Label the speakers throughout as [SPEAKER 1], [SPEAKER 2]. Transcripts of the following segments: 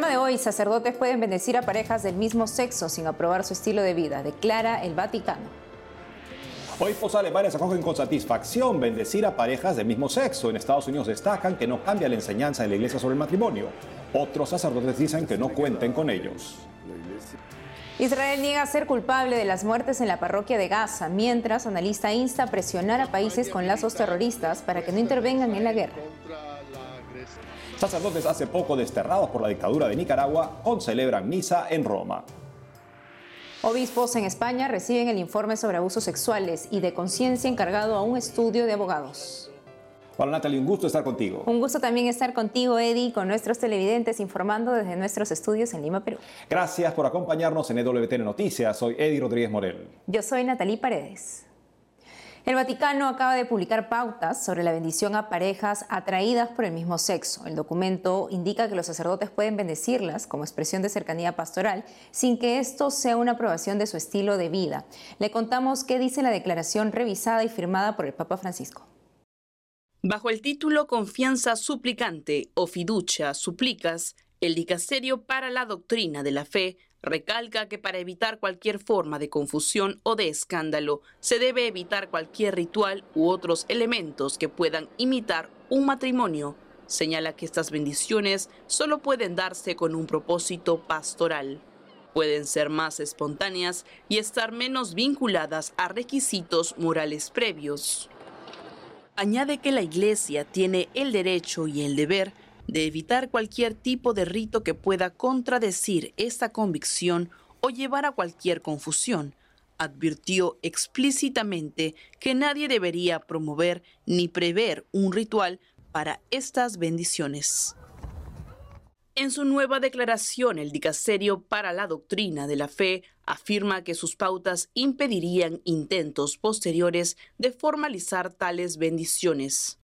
[SPEAKER 1] programa de hoy, sacerdotes pueden bendecir a parejas del mismo sexo sin aprobar su estilo de vida, declara el Vaticano.
[SPEAKER 2] Obispos alemanes acogen con satisfacción bendecir a parejas del mismo sexo. En Estados Unidos destacan que no cambia la enseñanza de la iglesia sobre el matrimonio. Otros sacerdotes dicen que no cuenten con ellos.
[SPEAKER 1] Israel niega ser culpable de las muertes en la parroquia de Gaza, mientras analista insta a presionar a países con lazos terroristas para que no intervengan en la guerra.
[SPEAKER 2] Sacerdotes hace poco desterrados por la dictadura de Nicaragua celebran misa en Roma.
[SPEAKER 1] Obispos en España reciben el informe sobre abusos sexuales y de conciencia encargado a un estudio de abogados.
[SPEAKER 2] Hola Natalie, un gusto estar contigo.
[SPEAKER 1] Un gusto también estar contigo, Eddie, con nuestros televidentes informando desde nuestros estudios en Lima, Perú.
[SPEAKER 2] Gracias por acompañarnos en EWTN Noticias. Soy Eddie Rodríguez Morel.
[SPEAKER 1] Yo soy Natalie Paredes. El Vaticano acaba de publicar pautas sobre la bendición a parejas atraídas por el mismo sexo. El documento indica que los sacerdotes pueden bendecirlas como expresión de cercanía pastoral sin que esto sea una aprobación de su estilo de vida. Le contamos qué dice la declaración revisada y firmada por el Papa Francisco.
[SPEAKER 3] Bajo el título Confianza suplicante o fiducia suplicas, el dicasterio para la doctrina de la fe Recalca que para evitar cualquier forma de confusión o de escándalo, se debe evitar cualquier ritual u otros elementos que puedan imitar un matrimonio. Señala que estas bendiciones solo pueden darse con un propósito pastoral. Pueden ser más espontáneas y estar menos vinculadas a requisitos morales previos. Añade que la Iglesia tiene el derecho y el deber de evitar cualquier tipo de rito que pueda contradecir esta convicción o llevar a cualquier confusión. Advirtió explícitamente que nadie debería promover ni prever un ritual para estas bendiciones. En su nueva declaración, el Dicasterio para la Doctrina de la Fe afirma que sus pautas impedirían intentos posteriores de formalizar tales bendiciones.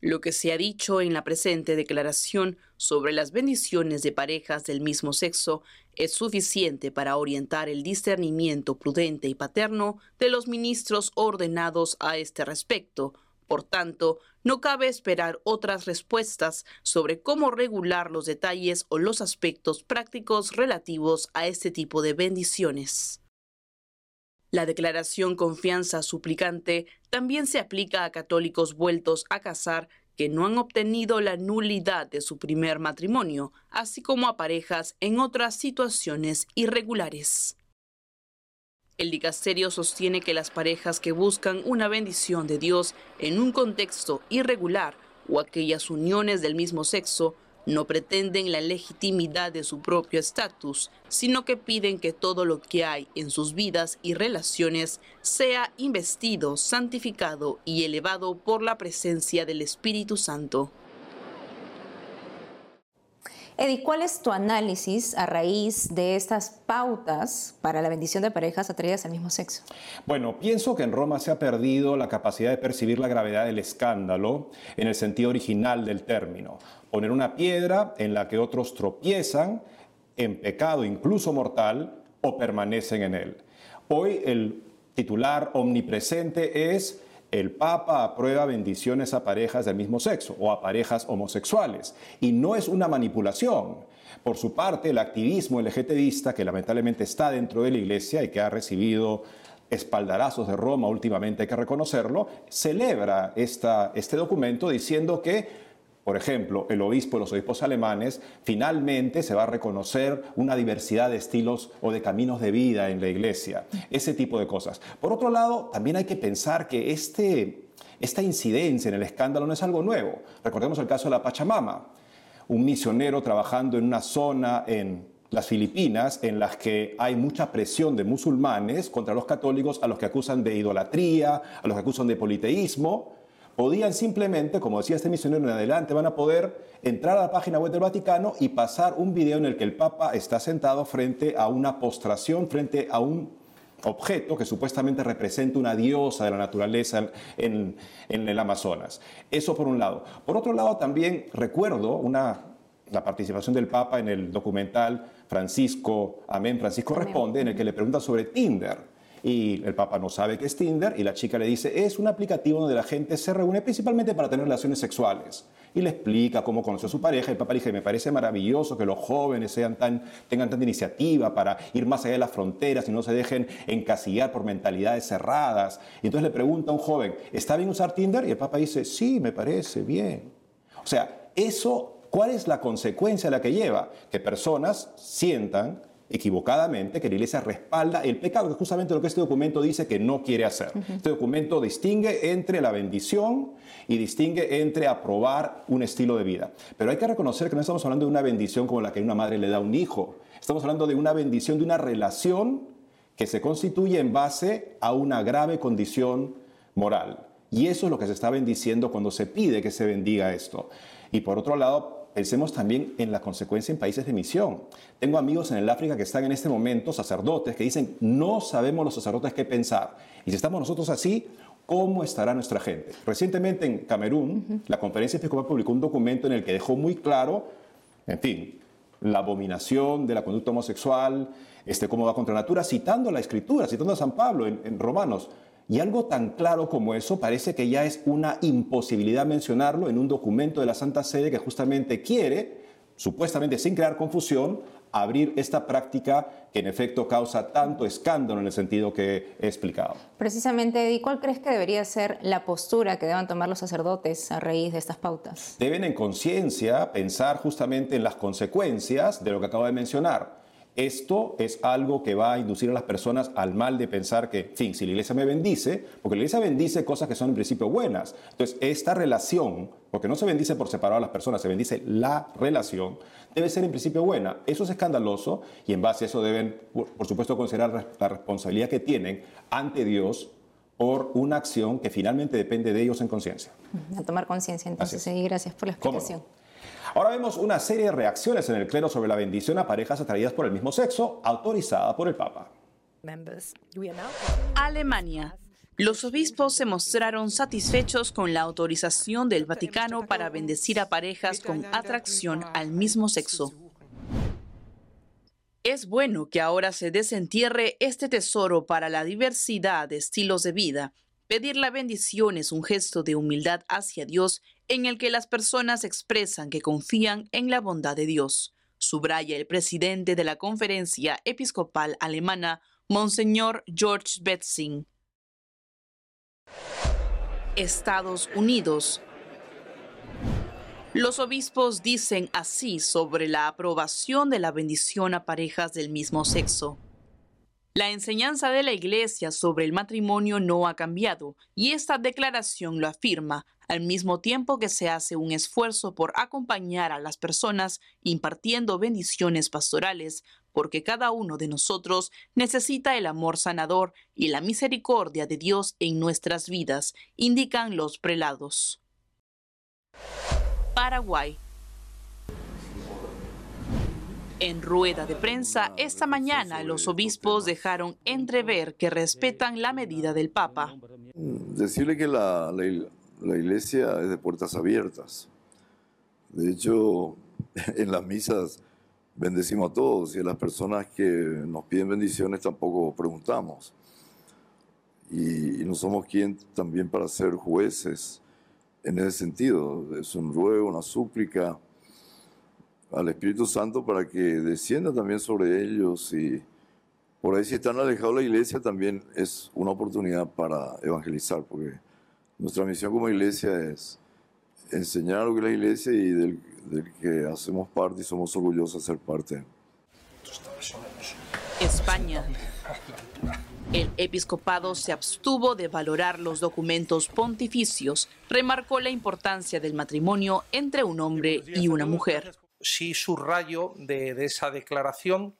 [SPEAKER 3] Lo que se ha dicho en la presente declaración sobre las bendiciones de parejas del mismo sexo es suficiente para orientar el discernimiento prudente y paterno de los ministros ordenados a este respecto. Por tanto, no cabe esperar otras respuestas sobre cómo regular los detalles o los aspectos prácticos relativos a este tipo de bendiciones. La declaración confianza suplicante también se aplica a católicos vueltos a casar que no han obtenido la nulidad de su primer matrimonio, así como a parejas en otras situaciones irregulares. El dicasterio sostiene que las parejas que buscan una bendición de Dios en un contexto irregular o aquellas uniones del mismo sexo no pretenden la legitimidad de su propio estatus, sino que piden que todo lo que hay en sus vidas y relaciones sea investido, santificado y elevado por la presencia del Espíritu Santo.
[SPEAKER 1] Eddie, ¿cuál es tu análisis a raíz de estas pautas para la bendición de parejas atraídas al mismo sexo?
[SPEAKER 2] Bueno, pienso que en Roma se ha perdido la capacidad de percibir la gravedad del escándalo en el sentido original del término. Poner una piedra en la que otros tropiezan en pecado incluso mortal o permanecen en él. Hoy el titular omnipresente es el Papa aprueba bendiciones a parejas del mismo sexo o a parejas homosexuales. Y no es una manipulación. Por su parte, el activismo LGTBista, que lamentablemente está dentro de la Iglesia y que ha recibido espaldarazos de Roma últimamente, hay que reconocerlo, celebra esta, este documento diciendo que por ejemplo, el obispo, los obispos alemanes, finalmente se va a reconocer una diversidad de estilos o de caminos de vida en la iglesia, ese tipo de cosas. Por otro lado, también hay que pensar que este, esta incidencia en el escándalo no es algo nuevo. Recordemos el caso de la Pachamama, un misionero trabajando en una zona en las Filipinas en las que hay mucha presión de musulmanes contra los católicos a los que acusan de idolatría, a los que acusan de politeísmo, podían simplemente, como decía este misionero en adelante, van a poder entrar a la página web del Vaticano y pasar un video en el que el Papa está sentado frente a una postración, frente a un objeto que supuestamente representa una diosa de la naturaleza en, el Amazonas. Eso por un lado. Por otro lado, también recuerdo una, la participación del Papa en el documental Francisco, Amén, Francisco Responde, en el que le pregunta sobre Tinder y el Papa no sabe qué es Tinder y la chica le dice, es un aplicativo donde la gente se reúne principalmente para tener relaciones sexuales. y le explica cómo conoció a su pareja. El Papa le dice, me parece maravilloso que los jóvenes sean tan, tengan tanta iniciativa para ir más allá de las fronteras y no se dejen encasillar por mentalidades cerradas. Y entonces le pregunta a un joven, ¿está bien usar Tinder? Y el Papa dice, sí, me parece bien. O sea, eso, ¿cuál es la consecuencia a la que lleva? Que personas sientan equivocadamente que la Iglesia respalda el pecado, que es justamente lo que este documento dice que no quiere hacer. Este documento distingue entre la bendición y distingue entre aprobar un estilo de vida. Pero hay que reconocer que no estamos hablando de una bendición como la que una madre le da a un hijo. Estamos hablando de una bendición, de una relación que se constituye en base a una grave condición moral. Y eso es lo que se está bendiciendo cuando se pide que se bendiga esto. Y por otro lado, Pensemos también en la consecuencia en países de misión. Tengo amigos en el África que están en este momento, sacerdotes, que dicen, no sabemos los sacerdotes qué pensar. Y si estamos nosotros así, ¿cómo estará nuestra gente? Recientemente en Camerún, la conferencia episcopal publicó un documento en el que dejó muy claro, en fin, la abominación de la conducta homosexual, este, cómo va contra la natura, citando la escritura, citando a San Pablo en, en Romanos. Y algo tan claro como eso parece que ya es una imposibilidad mencionarlo en un documento de la Santa Sede que justamente quiere, supuestamente sin crear confusión, abrir esta práctica que en efecto causa tanto escándalo en el sentido que he explicado.
[SPEAKER 1] Precisamente, ¿y cuál crees que debería ser la postura que deban tomar los sacerdotes a raíz de estas pautas?
[SPEAKER 2] Deben en conciencia pensar justamente en las consecuencias de lo que acabo de mencionar esto es algo que va a inducir a las personas al mal de pensar que, en fin, si la iglesia me bendice, porque la iglesia bendice cosas que son en principio buenas. Entonces, esta relación, porque no se bendice por separado a las personas, se bendice la relación, debe ser en principio buena. Eso es escandaloso y en base a eso deben, por supuesto, considerar la responsabilidad que tienen ante Dios por una acción que finalmente depende de ellos en conciencia.
[SPEAKER 1] A tomar conciencia, entonces, y gracias por la explicación.
[SPEAKER 2] Ahora vemos una serie de reacciones en el clero sobre la bendición a parejas atraídas por el mismo sexo, autorizada por el Papa.
[SPEAKER 3] Alemania. Los obispos se mostraron satisfechos con la autorización del Vaticano para bendecir a parejas con atracción al mismo sexo. Es bueno que ahora se desentierre este tesoro para la diversidad de estilos de vida. Pedir la bendición es un gesto de humildad hacia Dios en el que las personas expresan que confían en la bondad de Dios, subraya el presidente de la Conferencia Episcopal Alemana, Monseñor George Betzing. Estados Unidos. Los obispos dicen así sobre la aprobación de la bendición a parejas del mismo sexo. La enseñanza de la Iglesia sobre el matrimonio no ha cambiado y esta declaración lo afirma, al mismo tiempo que se hace un esfuerzo por acompañar a las personas impartiendo bendiciones pastorales, porque cada uno de nosotros necesita el amor sanador y la misericordia de Dios en nuestras vidas, indican los prelados. Paraguay. En rueda de prensa esta mañana los obispos dejaron entrever que respetan la medida del Papa.
[SPEAKER 4] Decirle que la, iglesia es de puertas abiertas. De hecho, en las misas bendecimos a todos y a las personas que nos piden bendiciones tampoco preguntamos. Y, y no somos quien también para ser jueces en ese sentido. Es un ruego, una súplica al Espíritu Santo para que descienda también sobre ellos y por ahí si están alejados de la iglesia también es una oportunidad para evangelizar, porque nuestra misión como iglesia es enseñar lo que es la iglesia y del, del que hacemos parte y somos orgullosos de ser parte.
[SPEAKER 3] España. El episcopado se abstuvo de valorar los documentos pontificios, remarcó la importancia del matrimonio entre un hombre y una mujer
[SPEAKER 5] sí subrayo de, de esa declaración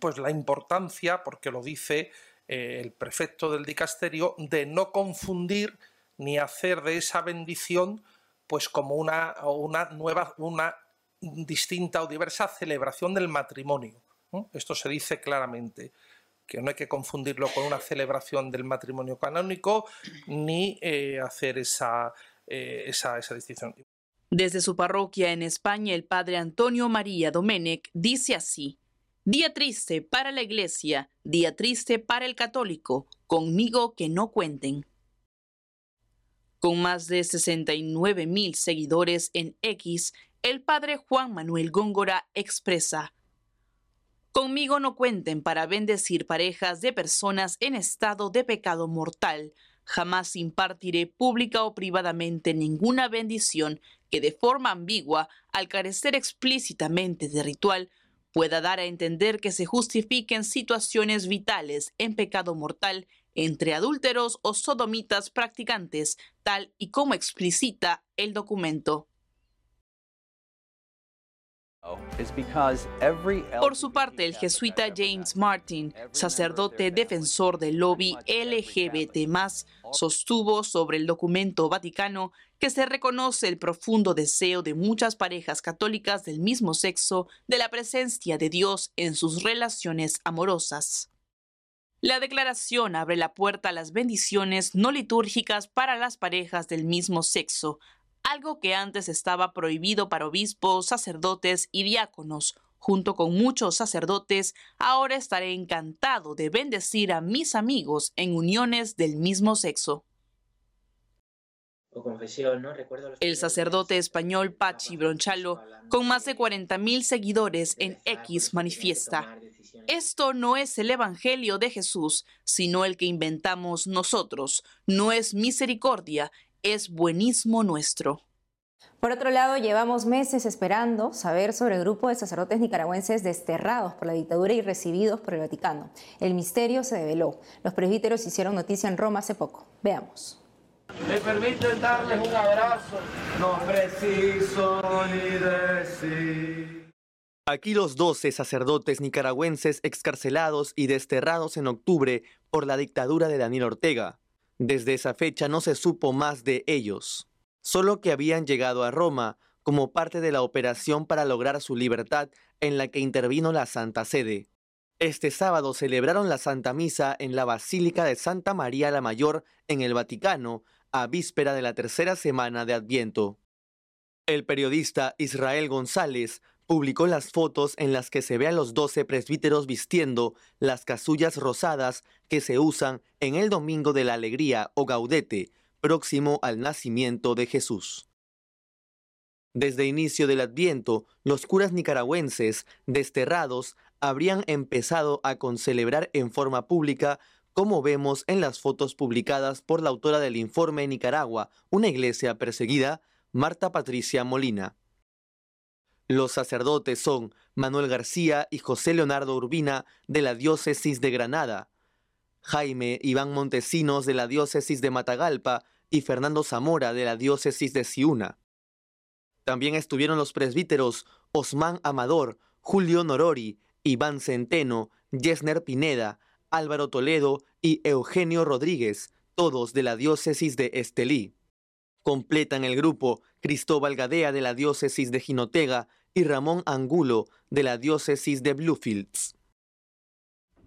[SPEAKER 5] pues la importancia, porque lo dice eh, el prefecto del dicasterio, de no confundir ni hacer de esa bendición pues como una, una nueva, una distinta o diversa celebración del matrimonio. Esto se dice claramente, que no hay que confundirlo con una celebración del matrimonio canónico ni eh, hacer esa, eh, esa, esa distinción.
[SPEAKER 3] Desde su parroquia en España, el padre Antonio María Domenech dice así, Día triste para la iglesia, día triste para el católico, conmigo que no cuenten. Con más de 69 mil seguidores en X, el padre Juan Manuel Góngora expresa, Conmigo no cuenten para bendecir parejas de personas en estado de pecado mortal. Jamás impartiré pública o privadamente ninguna bendición que de forma ambigua, al carecer explícitamente de ritual, pueda dar a entender que se justifiquen situaciones vitales en pecado mortal entre adúlteros o sodomitas practicantes, tal y como explicita el documento. Por su parte, el jesuita James Martin, sacerdote defensor del lobby LGBT, sostuvo sobre el documento vaticano que se reconoce el profundo deseo de muchas parejas católicas del mismo sexo de la presencia de Dios en sus relaciones amorosas. La declaración abre la puerta a las bendiciones no litúrgicas para las parejas del mismo sexo, algo que antes estaba prohibido para obispos, sacerdotes y diáconos. Junto con muchos sacerdotes, ahora estaré encantado de bendecir a mis amigos en uniones del mismo sexo. El sacerdote español Pachi Bronchalo, con más de 40.000 seguidores en X, manifiesta, esto no es el Evangelio de Jesús, sino el que inventamos nosotros. No es misericordia, es buenismo nuestro.
[SPEAKER 1] Por otro lado, llevamos meses esperando saber sobre el grupo de sacerdotes nicaragüenses desterrados por la dictadura y recibidos por el Vaticano. El misterio se develó. Los presbíteros hicieron noticia en Roma hace poco. Veamos.
[SPEAKER 6] Me permiten darles un abrazo. No preciso ni decir.
[SPEAKER 7] Aquí los 12 sacerdotes nicaragüenses excarcelados y desterrados en octubre por la dictadura de Daniel Ortega. Desde esa fecha no se supo más de ellos, solo que habían llegado a Roma como parte de la operación para lograr su libertad en la que intervino la Santa Sede. Este sábado celebraron la Santa Misa en la Basílica de Santa María la Mayor en el Vaticano, a víspera de la tercera semana de Adviento. El periodista Israel González publicó las fotos en las que se ve a los doce presbíteros vistiendo las casullas rosadas que se usan en el Domingo de la Alegría o Gaudete, próximo al nacimiento de Jesús. Desde inicio del Adviento, los curas nicaragüenses, desterrados, habrían empezado a concelebrar en forma pública como vemos en las fotos publicadas por la autora del informe Nicaragua, una iglesia perseguida, Marta Patricia Molina. Los sacerdotes son Manuel García y José Leonardo Urbina de la diócesis de Granada, Jaime Iván Montesinos de la diócesis de Matagalpa y Fernando Zamora de la diócesis de Ciuna. También estuvieron los presbíteros Osmán Amador, Julio Norori, Iván Centeno, Yesner Pineda, Álvaro Toledo y Eugenio Rodríguez, todos de la diócesis de Estelí. Completan el grupo Cristóbal Gadea de la diócesis de Jinotega y Ramón Angulo de la diócesis de Bluefields.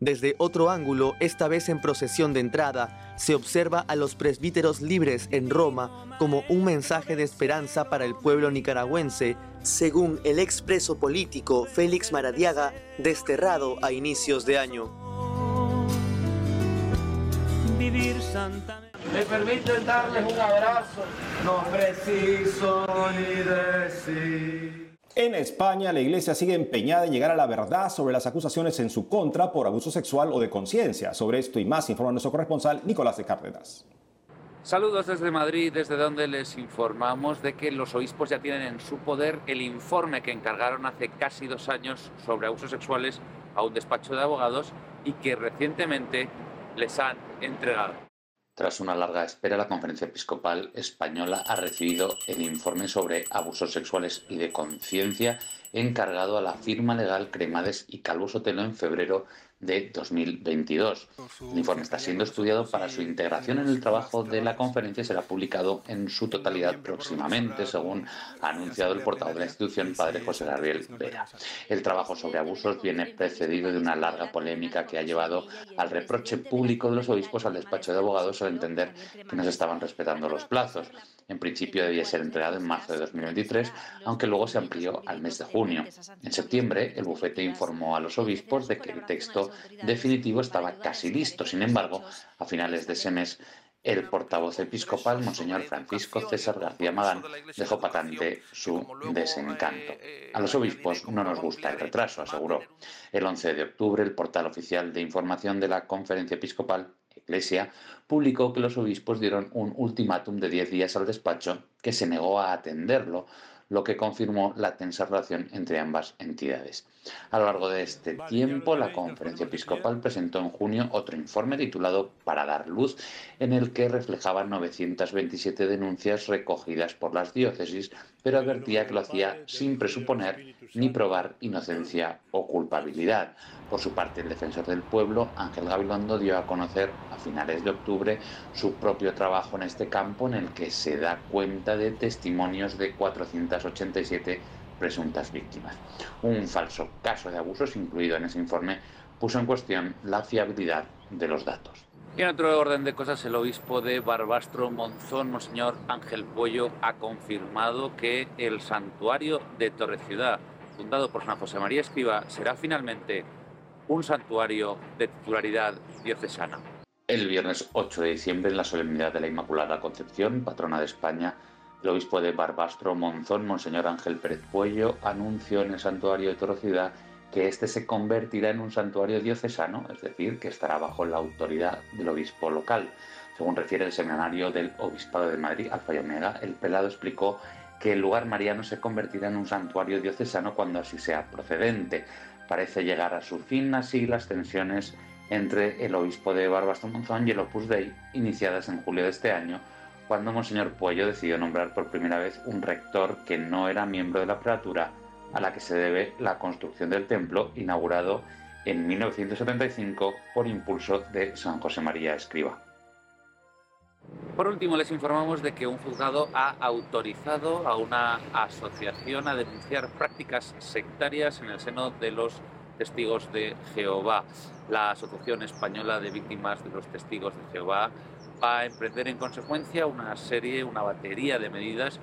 [SPEAKER 7] Desde otro ángulo, esta vez en procesión de entrada, se observa a los presbíteros libres en Roma como un mensaje de esperanza para el pueblo nicaragüense, según el expreso político Félix Maradiaga, desterrado a inicios de año
[SPEAKER 6] vivir Me permiten darles un abrazo, no preciso ni decir.
[SPEAKER 2] En España, la Iglesia sigue empeñada en llegar a la verdad sobre las acusaciones en su contra por abuso sexual o de conciencia. Sobre esto y más informa nuestro corresponsal Nicolás de Cárdenas.
[SPEAKER 8] Saludos desde Madrid, desde donde les informamos de que los obispos ya tienen en su poder el informe que encargaron hace casi dos años sobre abusos sexuales a un despacho de abogados y que recientemente les han entregado.
[SPEAKER 9] Tras una larga espera, la Conferencia Episcopal Española ha recibido el informe sobre abusos sexuales y de conciencia encargado a la firma legal Cremades y Calvo Sotelo en febrero de 2022. El informe está siendo estudiado para su integración en el trabajo de la conferencia y será publicado en su totalidad próximamente, según ha anunciado el portavoz de la institución, padre José Gabriel Vera. El trabajo sobre abusos viene precedido de una larga polémica que ha llevado al reproche público de los obispos al despacho de abogados al entender que no se estaban respetando los plazos. En principio debía ser entregado en marzo de 2023, aunque luego se amplió al mes de junio. En septiembre, el bufete informó a los obispos de que el texto definitivo estaba casi listo. Sin embargo, a finales de ese mes, El portavoz episcopal, Monseñor Francisco César García Magán, dejó patente su desencanto. A los obispos no nos gusta el retraso, aseguró. El 11 de octubre, el portal oficial de información de la Conferencia Episcopal, Iglesia, publicó que los obispos dieron un ultimátum de 10 días al despacho que se negó a atenderlo lo que confirmó la tensa relación entre ambas entidades. A lo largo de este tiempo, la Conferencia Episcopal presentó en junio otro informe titulado Para dar luz, en el que reflejaba 927 denuncias recogidas por las diócesis, pero advertía que lo hacía sin presuponer ni probar inocencia o culpabilidad. Por su parte, el defensor del pueblo, Ángel Gabilondo, dio a conocer a finales de octubre su propio trabajo en este campo en el que se da cuenta de testimonios de 487 presuntas víctimas. Un falso caso de abusos incluido en ese informe puso en cuestión la fiabilidad de los datos.
[SPEAKER 8] Y en otro orden de cosas, el obispo de Barbastro Monzón, Monseñor Ángel Puello, ha confirmado que el santuario de Torre Ciudad, fundado por San José María Escriba, será finalmente un santuario de titularidad diocesana.
[SPEAKER 9] El viernes 8 de diciembre, en la solemnidad de la Inmaculada Concepción, patrona de España, el obispo de Barbastro Monzón, Monseñor Ángel Pérez Puello, anunció en el santuario de Torociudad que este se convertirá en un santuario diocesano, es decir, que estará bajo la autoridad del obispo local. Según refiere el seminario del Obispado de Madrid, Alfa y Omega, el pelado explicó que el lugar mariano se convertirá en un santuario diocesano cuando así sea procedente parece llegar a su fin así las tensiones entre el obispo de Barbastro Monzón y el Opus Dei, iniciadas en julio de este año, cuando Monseñor Puello decidió nombrar por primera vez un rector que no era miembro de la prelatura, a la que se debe la construcción del templo, inaugurado en 1975 por impulso de San José María Escriba.
[SPEAKER 8] Por último, les informamos de que un juzgado ha autorizado a una asociación a denunciar prácticas sectarias en el seno de los testigos de Jehová. La Asociación Española de Víctimas de los Testigos de Jehová va a emprender en consecuencia una serie, una batería de medidas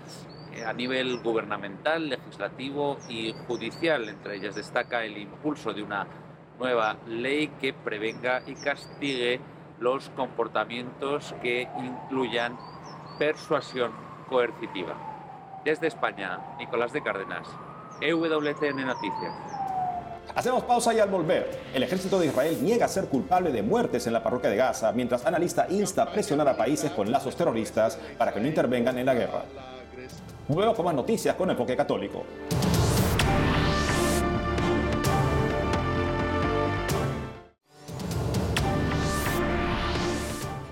[SPEAKER 8] eh, a nivel gubernamental, legislativo y judicial. Entre ellas destaca el impulso de una nueva ley que prevenga y castigue los comportamientos que incluyan persuasión coercitiva. Desde España, Nicolás de Cárdenas, EWTN Noticias.
[SPEAKER 2] Hacemos pausa y al volver, el ejército de Israel niega ser culpable de muertes en la parroquia de Gaza, mientras analista insta a presionar a países con lazos terroristas para que no intervengan en la guerra. Luego con más noticias con Enfoque Católico.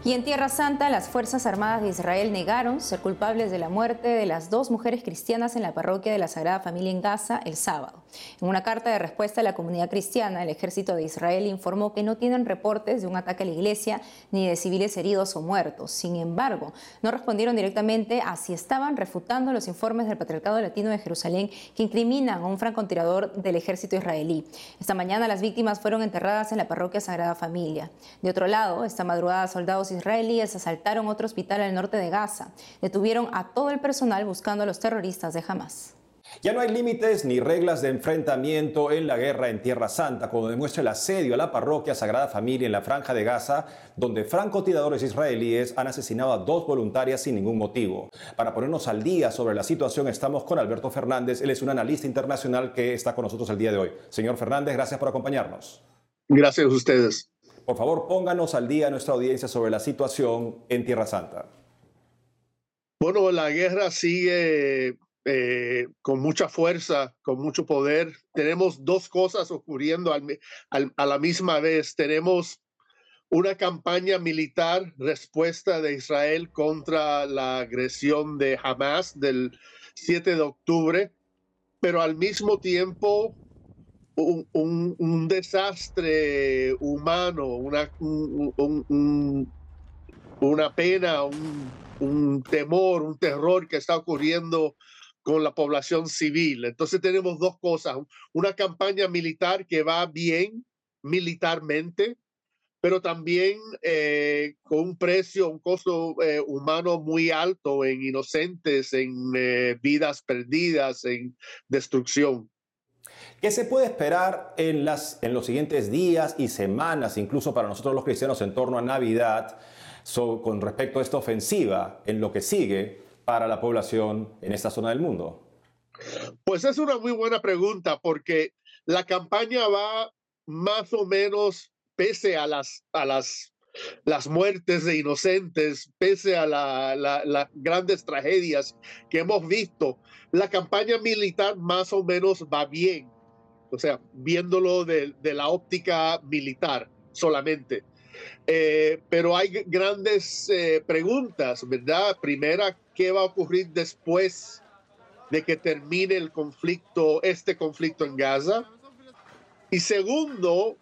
[SPEAKER 1] Y en Tierra Santa, las Fuerzas Armadas de Israel negaron ser culpables de la muerte de las dos mujeres cristianas en la parroquia de la Sagrada Familia en Gaza el sábado. En una carta de respuesta a la comunidad cristiana, el ejército de Israel informó que no tienen reportes de un ataque a la iglesia ni de civiles heridos o muertos. Sin embargo, no respondieron directamente a si estaban refutando los informes del Patriarcado Latino de Jerusalén que incriminan a un francotirador del ejército israelí. Esta mañana las víctimas fueron enterradas en la parroquia Sagrada Familia. De otro lado, esta madrugada soldados israelíes asaltaron otro hospital al norte de Gaza. Detuvieron a todo el personal buscando a los terroristas de Hamas.
[SPEAKER 2] Ya no hay límites ni reglas de enfrentamiento en la guerra en Tierra Santa, como demuestra el asedio a la parroquia Sagrada Familia en la Franja de Gaza, donde francotiradores israelíes han asesinado a dos voluntarias sin ningún motivo. Para ponernos al día sobre la situación, estamos con Alberto Fernández. Él es un analista internacional que está con nosotros el día de hoy. Señor Fernández, gracias por acompañarnos.
[SPEAKER 10] Gracias a ustedes.
[SPEAKER 2] Por favor, pónganos al día a nuestra audiencia sobre la situación en Tierra Santa.
[SPEAKER 10] Bueno, la guerra sigue eh, con mucha fuerza, con mucho poder. Tenemos dos cosas ocurriendo a la misma vez. Tenemos una campaña militar, respuesta de Israel contra la agresión de Hamas del 7 de octubre, pero al mismo tiempo un, desastre humano, una, una pena, un, temor, un terror que está ocurriendo con la población civil. Entonces tenemos dos cosas, una campaña militar que va bien militarmente, pero también eh, con un precio, un costo eh, humano muy alto en inocentes, en eh, vidas perdidas, en destrucción.
[SPEAKER 2] ¿Qué se puede esperar en, las, en los siguientes días y semanas, incluso para nosotros los cristianos en torno a Navidad, con respecto a esta ofensiva en lo que sigue para la población en esta zona del mundo?
[SPEAKER 10] Pues es una muy buena pregunta porque la campaña va más o menos pese a las, a las, las muertes de inocentes, pese a las grandes tragedias que hemos visto, la campaña militar más o menos va bien. O sea, viéndolo de, la óptica militar solamente. Eh, pero hay grandes eh, preguntas, ¿verdad? Primera, ¿qué va a ocurrir después de que termine el conflicto, este conflicto en Gaza? Y segundo,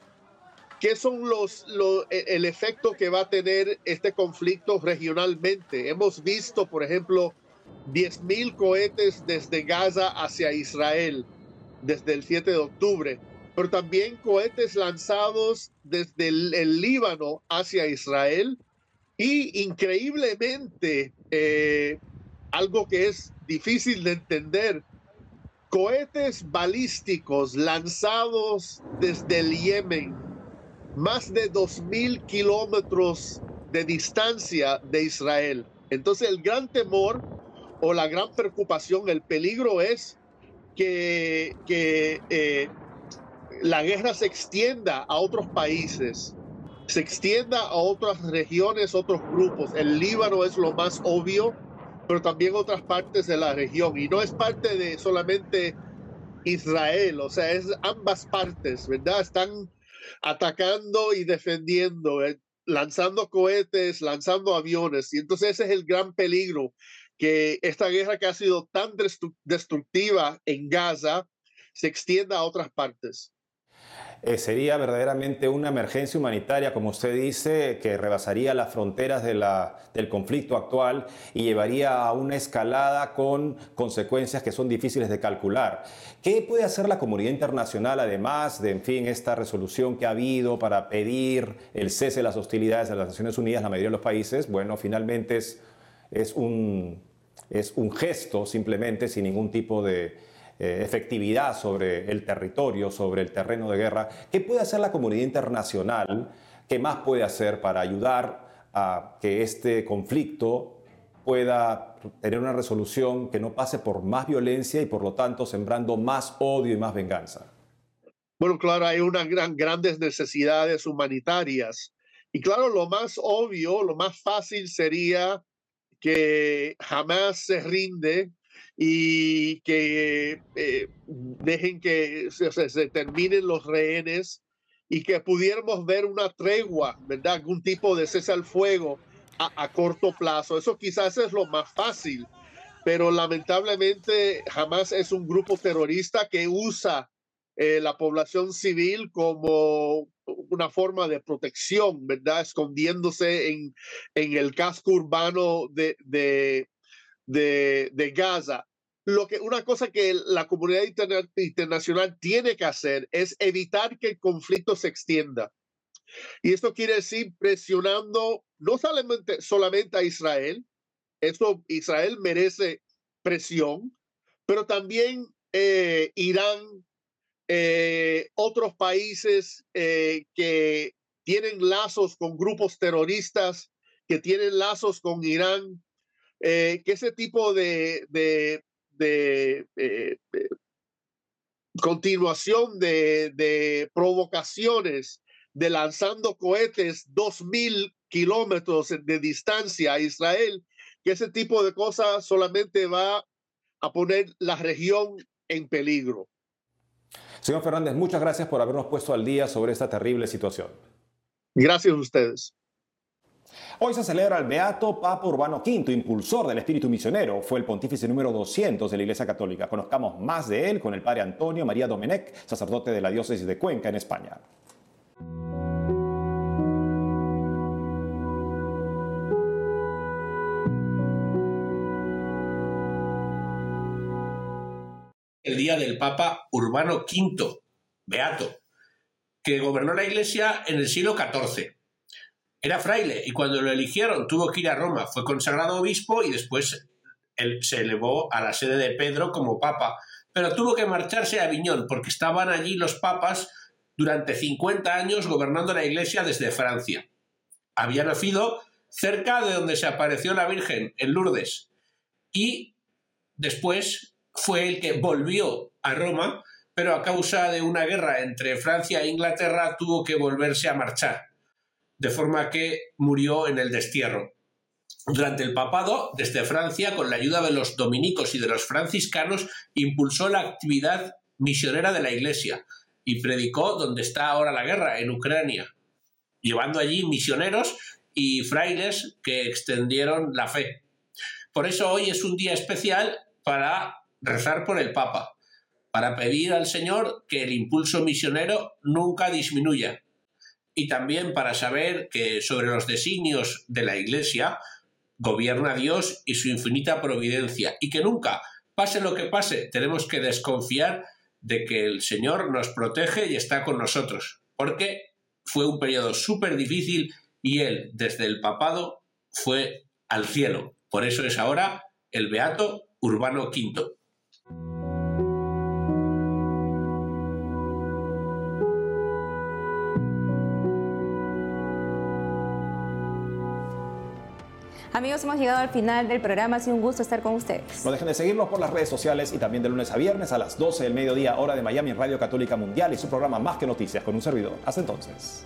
[SPEAKER 10] ¿qué son los, e, el efecto que va a tener este conflicto regionalmente? Hemos visto, por ejemplo, 10.000 cohetes desde Gaza hacia Israel desde el 7 de octubre, pero también cohetes lanzados desde el, Líbano hacia Israel y increíblemente, eh, algo que es difícil de entender, cohetes balísticos lanzados desde el Yemen, más de 2.000 kilómetros de distancia de Israel. Entonces el gran temor o la gran preocupación, el peligro es que, eh, la guerra se extienda a otros países, se extienda a otras regiones, otros grupos. El Líbano es lo más obvio, pero también otras partes de la región. Y no es parte de solamente Israel, o sea, es ambas partes, ¿verdad? Están atacando y defendiendo, eh, lanzando cohetes, lanzando aviones. Y entonces ese es el gran peligro, que esta guerra que ha sido tan destructiva en Gaza se extienda a otras partes.
[SPEAKER 2] Eh, sería verdaderamente una emergencia humanitaria, como usted dice, que rebasaría las fronteras de la, del conflicto actual y llevaría a una escalada con consecuencias que son difíciles de calcular. ¿Qué puede hacer la comunidad internacional, además de, en fin, esta resolución que ha habido para pedir el cese de las hostilidades de las Naciones Unidas, la mayoría de los países? Bueno, finalmente es, es, un, es un gesto simplemente sin ningún tipo de eh, efectividad sobre el territorio, sobre el terreno de guerra. ¿Qué puede hacer la comunidad internacional? ¿Qué más puede hacer para ayudar a que este conflicto pueda tener una resolución que no pase por más violencia y por lo tanto sembrando más odio y más venganza?
[SPEAKER 10] Bueno, claro, hay unas gran, grandes necesidades humanitarias. Y claro, lo más obvio, lo más fácil sería que jamás se rinde y que eh, dejen que se, terminen los rehenes y que pudiéramos ver una tregua, ¿verdad? Algún tipo de cese al fuego a, corto plazo. Eso quizás es lo más fácil, pero lamentablemente jamás es un grupo terrorista que usa eh, la población civil como una forma de protección, ¿verdad? Escondiéndose en, en el casco urbano de, de, Gaza. Lo que, una cosa que la comunidad internacional tiene que hacer es evitar que el conflicto se extienda. Y esto quiere decir presionando no solamente, a Israel, eso Israel merece presión, pero también eh, Irán, eh, otros países eh, que tienen lazos con grupos terroristas, que tienen lazos con Irán, eh, que ese tipo de, de, eh, continuación de, provocaciones, de lanzando cohetes dos mil kilómetros de distancia a Israel, que ese tipo de cosas solamente va a poner la región en peligro.
[SPEAKER 2] Señor Fernández, muchas gracias por habernos puesto al día sobre esta terrible situación.
[SPEAKER 10] Gracias a ustedes.
[SPEAKER 2] Hoy se celebra el Beato Papa Urbano V, impulsor del espíritu misionero. Fue el pontífice número 200 de la Iglesia Católica. Conozcamos más de él con el padre Antonio María Domenech, sacerdote de la diócesis de Cuenca en España.
[SPEAKER 11] El día del Papa Urbano V, Beato, que gobernó la Iglesia en el siglo XIV era fraile y cuando lo eligieron tuvo que ir a Roma, fue consagrado obispo y después se elevó a la sede de Pedro como papa. pero tuvo que marcharse a Aviñón porque estaban allí los papas durante 50 años gobernando la iglesia desde Francia. Había nacido cerca de donde se apareció la Virgen, en Lourdes, y después fue el que volvió a Roma, pero a causa de una guerra entre Francia e Inglaterra tuvo que volverse a marchar, de forma que murió en el destierro. Durante el papado, desde Francia, con la ayuda de los dominicos y de los franciscanos, impulsó la actividad misionera de la Iglesia y predicó donde está ahora la guerra, en Ucrania, llevando allí misioneros y frailes que extendieron la fe. Por eso hoy es un día especial para rezar por el Papa, para pedir al Señor que el impulso misionero nunca disminuya y también para saber que sobre los designios de la Iglesia gobierna Dios y su infinita providencia y que nunca, pase lo que pase, tenemos que desconfiar de que el Señor nos protege y está con nosotros, porque fue un periodo súper difícil y Él, desde el papado, fue al cielo. Por eso es ahora el Beato Urbano V.
[SPEAKER 1] Amigos, hemos llegado al final del programa. Ha sido un gusto estar con ustedes.
[SPEAKER 2] No dejen de seguirnos por las redes sociales y también de lunes a viernes a las 12 del mediodía, hora de Miami en Radio Católica Mundial y su programa Más que Noticias con un servidor. Hasta entonces.